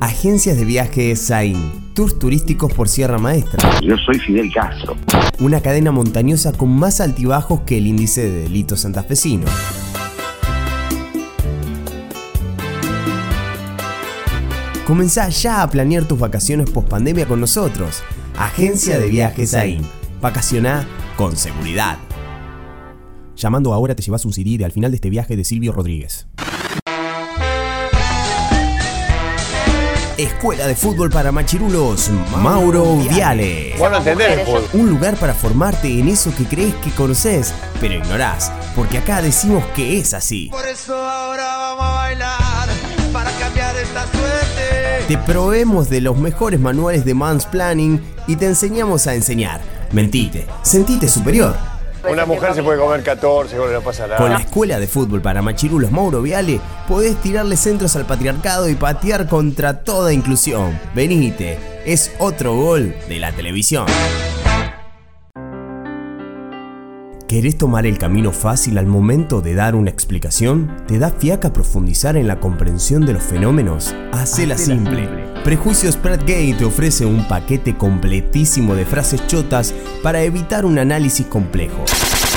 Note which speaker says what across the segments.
Speaker 1: Agencias de viajes Zain. Tours turísticos por Sierra Maestra.
Speaker 2: Yo soy Fidel Castro.
Speaker 1: Una cadena montañosa con más altibajos que el índice de delito santafesino. Comenzá ya a planear tus vacaciones post pandemia con nosotros. Agencia de Viajes AIN. Vacaciona con seguridad. Llamando ahora te llevas un CD de al final de este viaje de Silvio Rodríguez. Escuela de Fútbol para Machirulos, Mauro Viale.
Speaker 3: Bueno, entender el fútbol.
Speaker 1: Un lugar para formarte en eso que crees que conoces, pero ignorás, porque acá decimos que es así.
Speaker 4: Por eso ahora vamos a bailar para cambiar esta suerte.
Speaker 1: Te proveemos de los mejores manuales de mansplaining y te enseñamos a enseñar. Mentite, sentite superior.
Speaker 3: Una mujer se puede comer 14, no le pasa
Speaker 1: Con la
Speaker 3: nada.
Speaker 1: escuela de fútbol para machirulos Mauro Viale, podés tirarle centros al patriarcado y patear contra toda inclusión. Venite, es otro gol de la televisión. ¿Querés tomar el camino fácil al momento de dar una explicación? ¿Te da fiaca profundizar en la comprensión de los fenómenos? Hacela simple. Prejuicios Pratt Gay te ofrece un paquete completísimo de frases chotas para evitar un análisis complejo.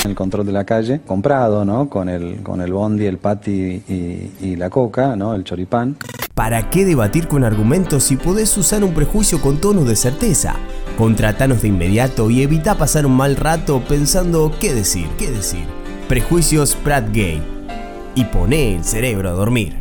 Speaker 5: el control de la calle, comprado, ¿no? Con el, con el bondi, el pati y, y la coca, ¿no? El choripán.
Speaker 1: ¿Para qué debatir con argumentos si podés usar un prejuicio con tonos de certeza? Contratanos de inmediato y evita pasar un mal rato pensando qué decir, qué decir. Prejuicios Pratt Gay. Y poné el cerebro a dormir.